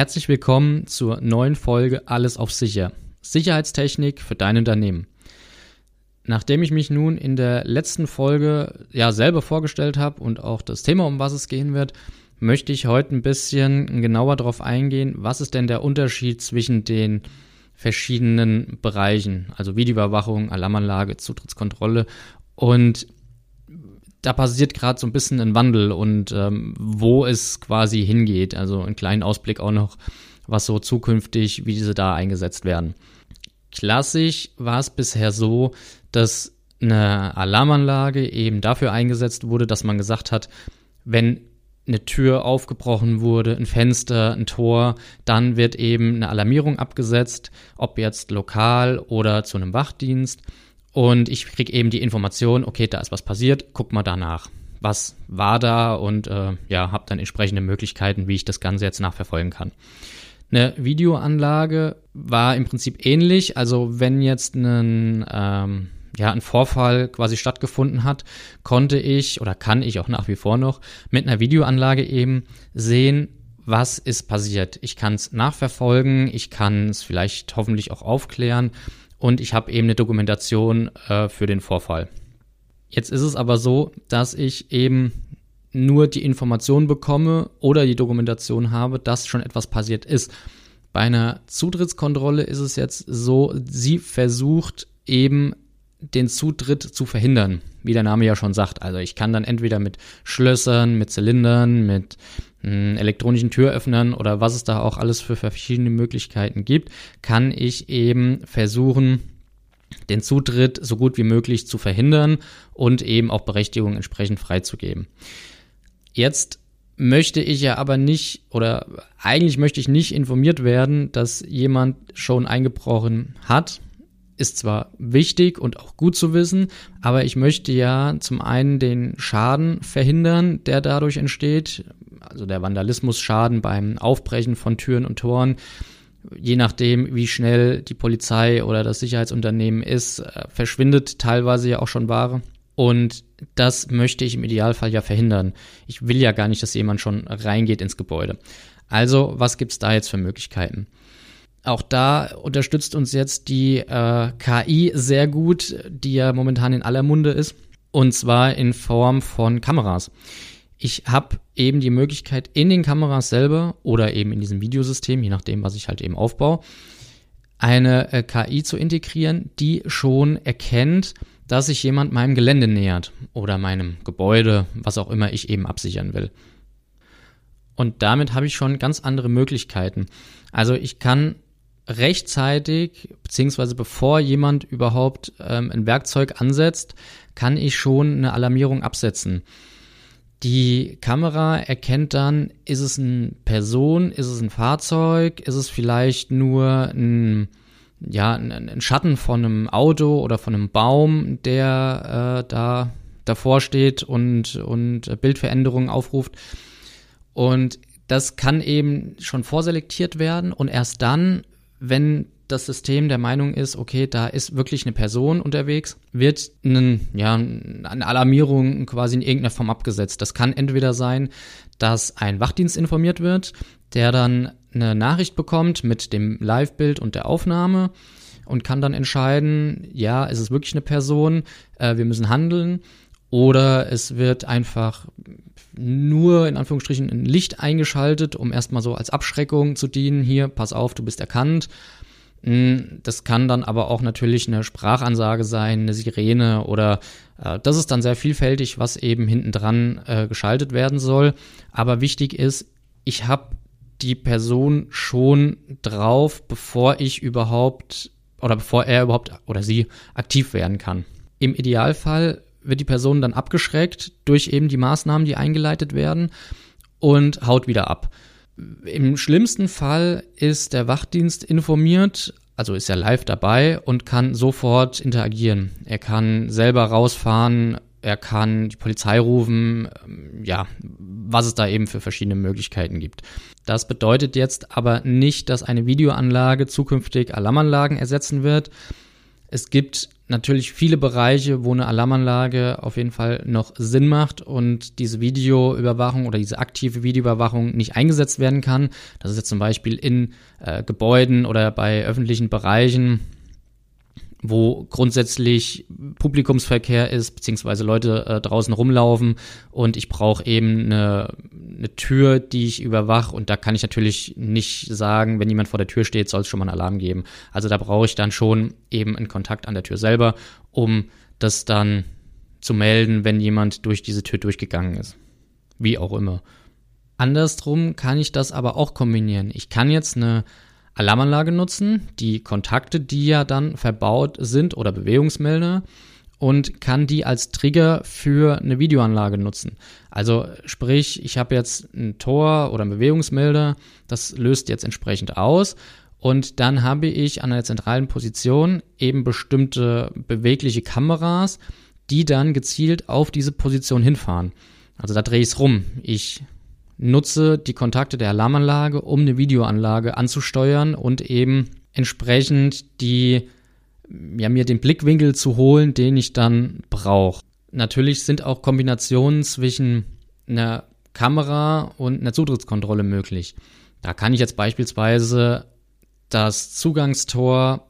Herzlich willkommen zur neuen Folge Alles auf Sicher. Sicherheitstechnik für dein Unternehmen. Nachdem ich mich nun in der letzten Folge ja selber vorgestellt habe und auch das Thema, um was es gehen wird, möchte ich heute ein bisschen genauer darauf eingehen, was ist denn der Unterschied zwischen den verschiedenen Bereichen, also Videoüberwachung, Alarmanlage, Zutrittskontrolle und da passiert gerade so ein bisschen ein Wandel und ähm, wo es quasi hingeht. Also einen kleinen Ausblick auch noch, was so zukünftig, wie diese da eingesetzt werden. Klassisch war es bisher so, dass eine Alarmanlage eben dafür eingesetzt wurde, dass man gesagt hat, wenn eine Tür aufgebrochen wurde, ein Fenster, ein Tor, dann wird eben eine Alarmierung abgesetzt, ob jetzt lokal oder zu einem Wachdienst. Und ich kriege eben die Information, okay, da ist was passiert, guck mal danach. Was war da und äh, ja, habe dann entsprechende Möglichkeiten, wie ich das Ganze jetzt nachverfolgen kann. Eine Videoanlage war im Prinzip ähnlich. Also wenn jetzt ein, ähm, ja, ein Vorfall quasi stattgefunden hat, konnte ich oder kann ich auch nach wie vor noch mit einer Videoanlage eben sehen, was ist passiert. Ich kann es nachverfolgen, ich kann es vielleicht hoffentlich auch aufklären und ich habe eben eine Dokumentation äh, für den Vorfall. Jetzt ist es aber so, dass ich eben nur die Information bekomme oder die Dokumentation habe, dass schon etwas passiert ist. Bei einer Zutrittskontrolle ist es jetzt so, sie versucht eben den Zutritt zu verhindern, wie der Name ja schon sagt. Also ich kann dann entweder mit Schlössern, mit Zylindern, mit elektronischen Türöffnern oder was es da auch alles für verschiedene Möglichkeiten gibt, kann ich eben versuchen, den Zutritt so gut wie möglich zu verhindern und eben auch Berechtigung entsprechend freizugeben. Jetzt möchte ich ja aber nicht oder eigentlich möchte ich nicht informiert werden, dass jemand schon eingebrochen hat ist zwar wichtig und auch gut zu wissen, aber ich möchte ja zum einen den Schaden verhindern, der dadurch entsteht, also der Vandalismusschaden beim Aufbrechen von Türen und Toren. Je nachdem, wie schnell die Polizei oder das Sicherheitsunternehmen ist, äh, verschwindet teilweise ja auch schon Ware. Und das möchte ich im Idealfall ja verhindern. Ich will ja gar nicht, dass jemand schon reingeht ins Gebäude. Also, was gibt's da jetzt für Möglichkeiten? Auch da unterstützt uns jetzt die äh, KI sehr gut, die ja momentan in aller Munde ist. Und zwar in Form von Kameras. Ich habe eben die Möglichkeit, in den Kameras selber oder eben in diesem Videosystem, je nachdem, was ich halt eben aufbaue, eine äh, KI zu integrieren, die schon erkennt, dass sich jemand meinem Gelände nähert oder meinem Gebäude, was auch immer ich eben absichern will. Und damit habe ich schon ganz andere Möglichkeiten. Also ich kann rechtzeitig, beziehungsweise bevor jemand überhaupt ähm, ein Werkzeug ansetzt, kann ich schon eine Alarmierung absetzen. Die Kamera erkennt dann, ist es eine Person, ist es ein Fahrzeug, ist es vielleicht nur ein, ja, ein Schatten von einem Auto oder von einem Baum, der äh, da davor steht und, und Bildveränderungen aufruft. Und das kann eben schon vorselektiert werden und erst dann wenn das System der Meinung ist, okay, da ist wirklich eine Person unterwegs, wird einen, ja, eine Alarmierung quasi in irgendeiner Form abgesetzt. Das kann entweder sein, dass ein Wachdienst informiert wird, der dann eine Nachricht bekommt mit dem Live-Bild und der Aufnahme und kann dann entscheiden, ja, ist es wirklich eine Person, äh, wir müssen handeln. Oder es wird einfach nur in Anführungsstrichen ein Licht eingeschaltet, um erstmal so als Abschreckung zu dienen. Hier, pass auf, du bist erkannt. Hm, das kann dann aber auch natürlich eine Sprachansage sein, eine Sirene oder äh, das ist dann sehr vielfältig, was eben hinten dran äh, geschaltet werden soll. Aber wichtig ist, ich habe die Person schon drauf, bevor ich überhaupt oder bevor er überhaupt oder sie aktiv werden kann. Im Idealfall wird die Person dann abgeschreckt durch eben die Maßnahmen, die eingeleitet werden und haut wieder ab. Im schlimmsten Fall ist der Wachdienst informiert, also ist er live dabei und kann sofort interagieren. Er kann selber rausfahren, er kann die Polizei rufen, ähm, ja, was es da eben für verschiedene Möglichkeiten gibt. Das bedeutet jetzt aber nicht, dass eine Videoanlage zukünftig Alarmanlagen ersetzen wird. Es gibt natürlich viele Bereiche, wo eine Alarmanlage auf jeden Fall noch Sinn macht und diese Videoüberwachung oder diese aktive Videoüberwachung nicht eingesetzt werden kann. Das ist jetzt zum Beispiel in äh, Gebäuden oder bei öffentlichen Bereichen wo grundsätzlich Publikumsverkehr ist, beziehungsweise Leute äh, draußen rumlaufen und ich brauche eben eine, eine Tür, die ich überwache und da kann ich natürlich nicht sagen, wenn jemand vor der Tür steht, soll es schon mal einen Alarm geben. Also da brauche ich dann schon eben einen Kontakt an der Tür selber, um das dann zu melden, wenn jemand durch diese Tür durchgegangen ist. Wie auch immer. Andersrum kann ich das aber auch kombinieren. Ich kann jetzt eine Alarmanlage nutzen, die Kontakte, die ja dann verbaut sind oder Bewegungsmelder und kann die als Trigger für eine Videoanlage nutzen. Also sprich, ich habe jetzt ein Tor oder ein Bewegungsmelder, das löst jetzt entsprechend aus und dann habe ich an einer zentralen Position eben bestimmte bewegliche Kameras, die dann gezielt auf diese Position hinfahren. Also da drehe ich es rum. Ich nutze die Kontakte der Alarmanlage, um eine Videoanlage anzusteuern und eben entsprechend die, ja, mir den Blickwinkel zu holen, den ich dann brauche. Natürlich sind auch Kombinationen zwischen einer Kamera und einer Zutrittskontrolle möglich. Da kann ich jetzt beispielsweise das Zugangstor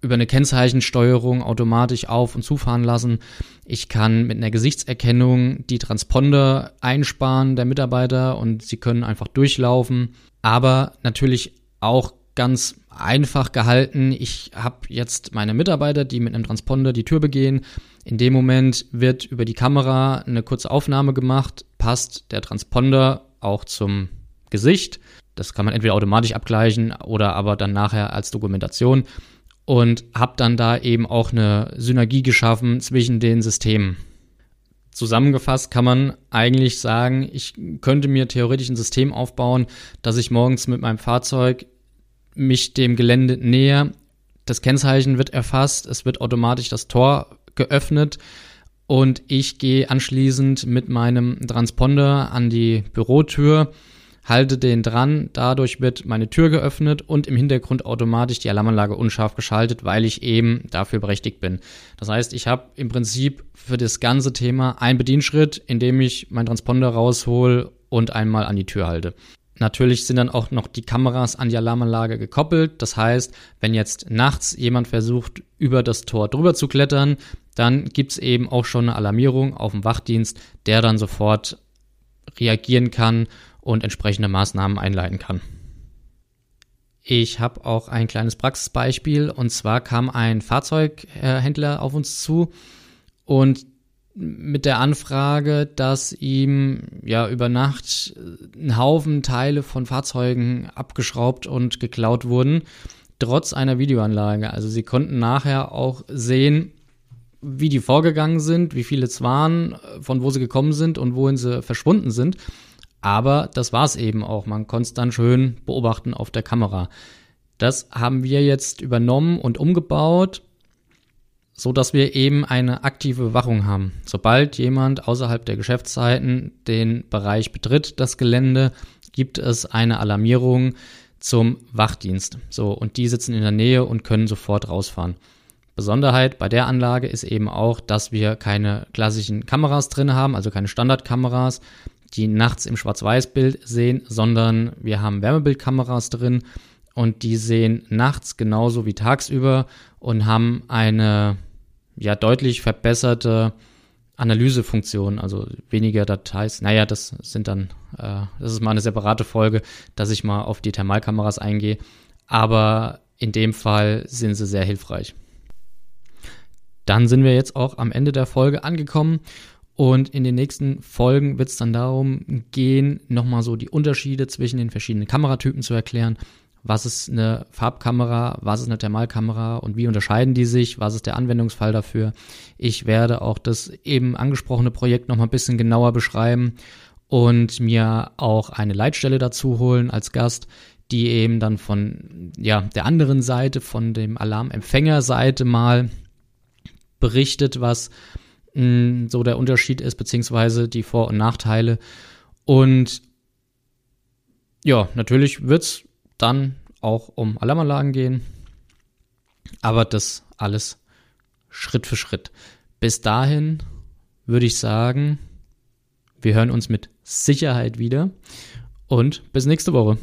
über eine Kennzeichensteuerung automatisch auf- und zufahren lassen. Ich kann mit einer Gesichtserkennung die Transponder einsparen der Mitarbeiter und sie können einfach durchlaufen. Aber natürlich auch ganz einfach gehalten. Ich habe jetzt meine Mitarbeiter, die mit einem Transponder die Tür begehen. In dem Moment wird über die Kamera eine kurze Aufnahme gemacht, passt der Transponder auch zum Gesicht. Das kann man entweder automatisch abgleichen oder aber dann nachher als Dokumentation und habe dann da eben auch eine Synergie geschaffen zwischen den Systemen. Zusammengefasst kann man eigentlich sagen, ich könnte mir theoretisch ein System aufbauen, dass ich morgens mit meinem Fahrzeug mich dem Gelände näher, das Kennzeichen wird erfasst, es wird automatisch das Tor geöffnet und ich gehe anschließend mit meinem Transponder an die Bürotür halte den dran, dadurch wird meine Tür geöffnet und im Hintergrund automatisch die Alarmanlage unscharf geschaltet, weil ich eben dafür berechtigt bin. Das heißt, ich habe im Prinzip für das ganze Thema einen Bedienschritt, in dem ich meinen Transponder raushol und einmal an die Tür halte. Natürlich sind dann auch noch die Kameras an die Alarmanlage gekoppelt. Das heißt, wenn jetzt nachts jemand versucht, über das Tor drüber zu klettern, dann gibt's eben auch schon eine Alarmierung auf dem Wachdienst, der dann sofort reagieren kann und entsprechende Maßnahmen einleiten kann. Ich habe auch ein kleines Praxisbeispiel und zwar kam ein Fahrzeughändler auf uns zu und mit der Anfrage, dass ihm ja über Nacht ein Haufen Teile von Fahrzeugen abgeschraubt und geklaut wurden, trotz einer Videoanlage. Also sie konnten nachher auch sehen, wie die vorgegangen sind, wie viele es waren, von wo sie gekommen sind und wohin sie verschwunden sind. Aber das war es eben auch. Man konnte es dann schön beobachten auf der Kamera. Das haben wir jetzt übernommen und umgebaut, so dass wir eben eine aktive Bewachung haben. Sobald jemand außerhalb der Geschäftszeiten den Bereich betritt, das Gelände, gibt es eine Alarmierung zum Wachdienst. So, und die sitzen in der Nähe und können sofort rausfahren. Besonderheit bei der Anlage ist eben auch, dass wir keine klassischen Kameras drin haben, also keine Standardkameras, die nachts im Schwarz-Weiß-Bild sehen, sondern wir haben Wärmebildkameras drin und die sehen nachts genauso wie tagsüber und haben eine ja deutlich verbesserte Analysefunktion, also weniger Details. Naja, das sind dann, äh, das ist mal eine separate Folge, dass ich mal auf die Thermalkameras eingehe. Aber in dem Fall sind sie sehr hilfreich. Dann sind wir jetzt auch am Ende der Folge angekommen und in den nächsten Folgen wird es dann darum gehen, nochmal so die Unterschiede zwischen den verschiedenen Kameratypen zu erklären. Was ist eine Farbkamera, was ist eine Thermalkamera und wie unterscheiden die sich, was ist der Anwendungsfall dafür. Ich werde auch das eben angesprochene Projekt nochmal ein bisschen genauer beschreiben und mir auch eine Leitstelle dazu holen als Gast, die eben dann von ja, der anderen Seite, von dem Alarmempfängerseite mal berichtet, was so der Unterschied ist, beziehungsweise die Vor- und Nachteile. Und ja, natürlich wird es dann auch um Alarmanlagen gehen. Aber das alles Schritt für Schritt. Bis dahin würde ich sagen, wir hören uns mit Sicherheit wieder und bis nächste Woche.